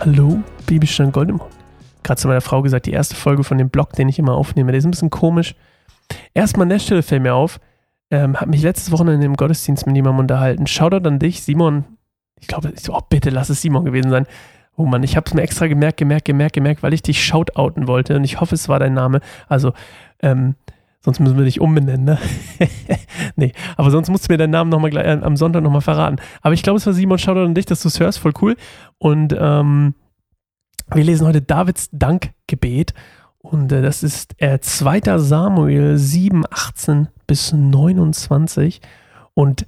Hallo, Bibelstein Goldemund. Gerade zu meiner Frau gesagt, die erste Folge von dem Blog, den ich immer aufnehme, der ist ein bisschen komisch. Erstmal an der Stelle fällt mir auf, ähm, habe mich letztes Wochenende im Gottesdienst mit jemandem unterhalten. Shoutout an dich, Simon. Ich glaube, so, oh, bitte lass es Simon gewesen sein. Oh Mann, ich habe es mir extra gemerkt, gemerkt, gemerkt, gemerkt, weil ich dich shoutouten wollte und ich hoffe, es war dein Name. Also, ähm, sonst müssen wir dich umbenennen, ne? nee, aber sonst musst du mir deinen Namen noch mal gleich, äh, am Sonntag nochmal verraten. Aber ich glaube, es war Simon, Shoutout an dich, dass du es hörst, voll cool. Und ähm, wir lesen heute Davids Dankgebet und äh, das ist äh, 2. Samuel 7, 18 bis 29 und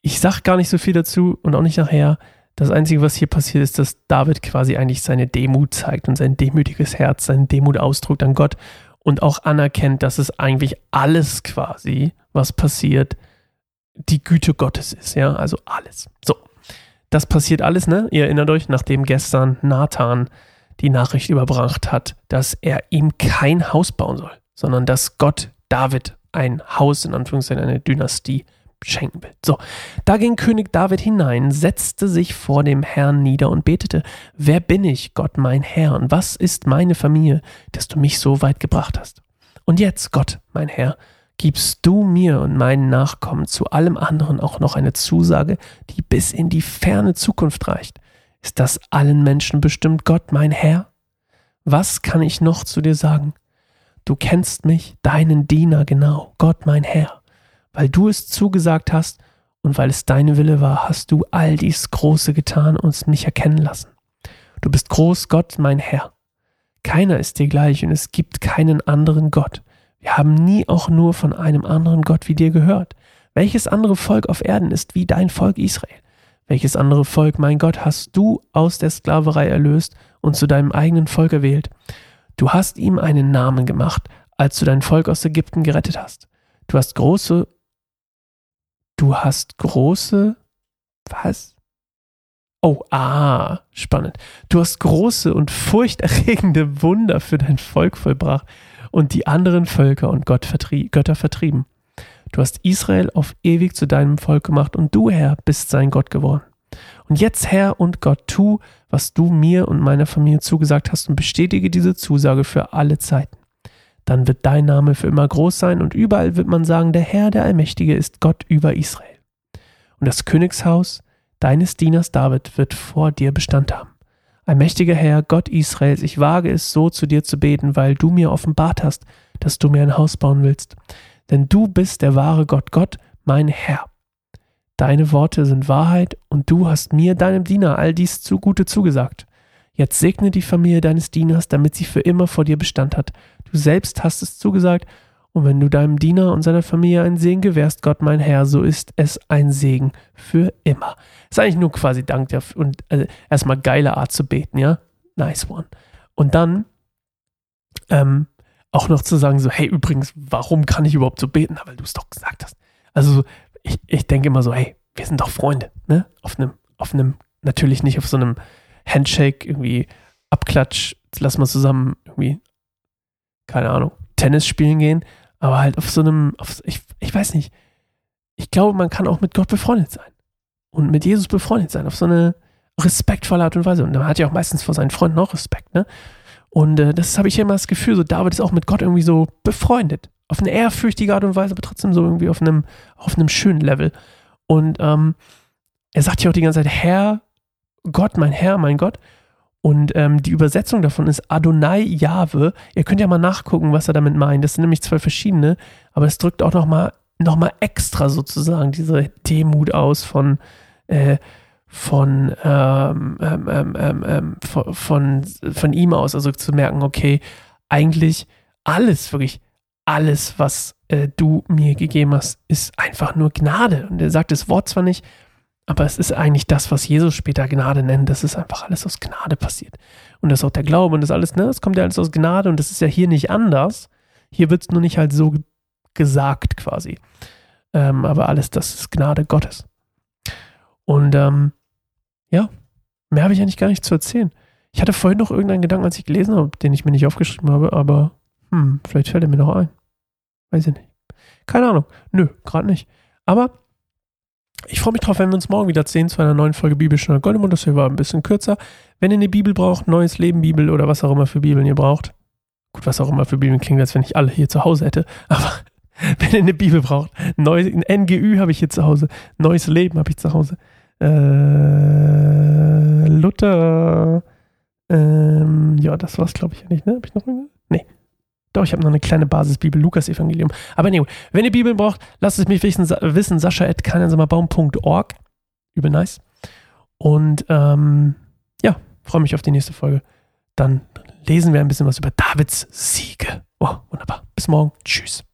ich sage gar nicht so viel dazu und auch nicht nachher. Das Einzige, was hier passiert, ist, dass David quasi eigentlich seine Demut zeigt und sein demütiges Herz, seinen Demut ausdrückt an Gott und auch anerkennt, dass es eigentlich alles quasi, was passiert, die Güte Gottes ist, ja, also alles. So, das passiert alles, ne? Ihr erinnert euch, nachdem gestern Nathan die Nachricht überbracht hat, dass er ihm kein Haus bauen soll, sondern dass Gott David ein Haus, in Anführungszeichen eine Dynastie, schenken will. So, da ging König David hinein, setzte sich vor dem Herrn nieder und betete, wer bin ich, Gott mein Herr, und was ist meine Familie, dass du mich so weit gebracht hast? Und jetzt, Gott, mein Herr, gibst du mir und meinen Nachkommen zu allem anderen auch noch eine Zusage, die bis in die ferne Zukunft reicht. Ist das allen Menschen bestimmt, Gott, mein Herr? Was kann ich noch zu dir sagen? Du kennst mich, deinen Diener genau, Gott, mein Herr. Weil du es zugesagt hast und weil es dein Wille war, hast du all dies Große getan und mich erkennen lassen. Du bist groß, Gott, mein Herr. Keiner ist dir gleich und es gibt keinen anderen Gott. Wir haben nie auch nur von einem anderen Gott wie dir gehört. Welches andere Volk auf Erden ist wie dein Volk Israel? Welches andere Volk, mein Gott, hast du aus der Sklaverei erlöst und zu deinem eigenen Volk erwählt? Du hast ihm einen Namen gemacht, als du dein Volk aus Ägypten gerettet hast. Du hast große, du hast große, was? Oh, ah, spannend. Du hast große und furchterregende Wunder für dein Volk vollbracht und die anderen Völker und Gott vertrie Götter vertrieben. Du hast Israel auf ewig zu deinem Volk gemacht und du, Herr, bist sein Gott geworden. Und jetzt, Herr und Gott, tu, was du mir und meiner Familie zugesagt hast und bestätige diese Zusage für alle Zeiten. Dann wird dein Name für immer groß sein und überall wird man sagen, der Herr, der Allmächtige, ist Gott über Israel. Und das Königshaus deines Dieners David wird vor dir Bestand haben. Allmächtiger Herr, Gott Israels, ich wage es so zu dir zu beten, weil du mir offenbart hast, dass du mir ein Haus bauen willst. Denn du bist der wahre Gott, Gott, mein Herr. Deine Worte sind Wahrheit und du hast mir, deinem Diener, all dies zugute zugesagt. Jetzt segne die Familie deines Dieners, damit sie für immer vor dir Bestand hat. Du selbst hast es zugesagt, und wenn du deinem Diener und seiner Familie einen Segen gewährst, Gott mein Herr, so ist es ein Segen für immer. Ist eigentlich nur quasi Dank dafür und also erstmal geile Art zu beten, ja? Nice one. Und dann ähm, auch noch zu sagen, so, hey, übrigens, warum kann ich überhaupt so beten? Weil du es doch gesagt hast. Also ich, ich denke immer so, hey, wir sind doch Freunde, ne? Auf einem, auf einem, natürlich nicht auf so einem Handshake, irgendwie Abklatsch, lass mal zusammen irgendwie, keine Ahnung, Tennis spielen gehen, aber halt auf so einem, auf, ich, ich weiß nicht, ich glaube, man kann auch mit Gott befreundet sein und mit Jesus befreundet sein, auf so eine respektvolle Art und Weise. Und man hat ja auch meistens vor seinen Freunden auch Respekt, ne? Und äh, das habe ich immer das Gefühl, so David ist auch mit Gott irgendwie so befreundet. Auf eine ehrfürchtige Art und Weise, aber trotzdem so irgendwie auf einem, auf einem schönen Level. Und ähm, er sagt ja auch die ganze Zeit, Herr, Gott, mein Herr, mein Gott. Und ähm, die Übersetzung davon ist Adonai Jahwe. Ihr könnt ja mal nachgucken, was er damit meint. Das sind nämlich zwei verschiedene, aber es drückt auch nochmal noch mal extra sozusagen diese Demut aus von, äh, von, ähm, ähm, ähm, von, von, von ihm aus. Also zu merken, okay, eigentlich alles, wirklich alles, was äh, du mir gegeben hast, ist einfach nur Gnade. Und er sagt das Wort zwar nicht, aber es ist eigentlich das, was Jesus später Gnade nennt. Das ist einfach alles aus Gnade passiert. Und das ist auch der Glaube und das alles, ne? Das kommt ja alles aus Gnade und das ist ja hier nicht anders. Hier wird es nur nicht halt so gesagt quasi. Ähm, aber alles, das ist Gnade Gottes. Und ähm, ja, mehr habe ich eigentlich gar nicht zu erzählen. Ich hatte vorhin noch irgendeinen Gedanken, als ich gelesen habe, den ich mir nicht aufgeschrieben habe, aber hm, vielleicht fällt er mir noch ein. Weiß ich nicht. Keine Ahnung. Nö, gerade nicht. Aber Ich freue mich drauf, wenn wir uns morgen wieder sehen zu einer neuen Folge Bibelstunde Goldemund. Das hier war ein bisschen kürzer. Wenn ihr eine Bibel braucht, neues Leben Bibel oder was auch immer für Bibeln ihr braucht. Gut, was auch immer für Bibeln klingt, als wenn ich alle hier zu Hause hätte. Aber wenn ihr eine Bibel braucht, neues, ein NGÜ habe ich hier zu Hause. Neues Leben habe ich zu Hause. Äh, Luther. Ähm, ja, das war's, glaube ich, nicht, ne? Habe ich noch irgendwas? Nee. Doch, ich habe noch eine kleine Basisbibel, Lukas Evangelium. Aber anyway, wenn ihr Bibeln braucht, lasst es mich wissen, wissen sascha.kanansammerbaum.org. Übel nice. Und ähm, ja, freue mich auf die nächste Folge. Dann lesen wir ein bisschen was über Davids Siege. Oh, wunderbar. Bis morgen. Tschüss.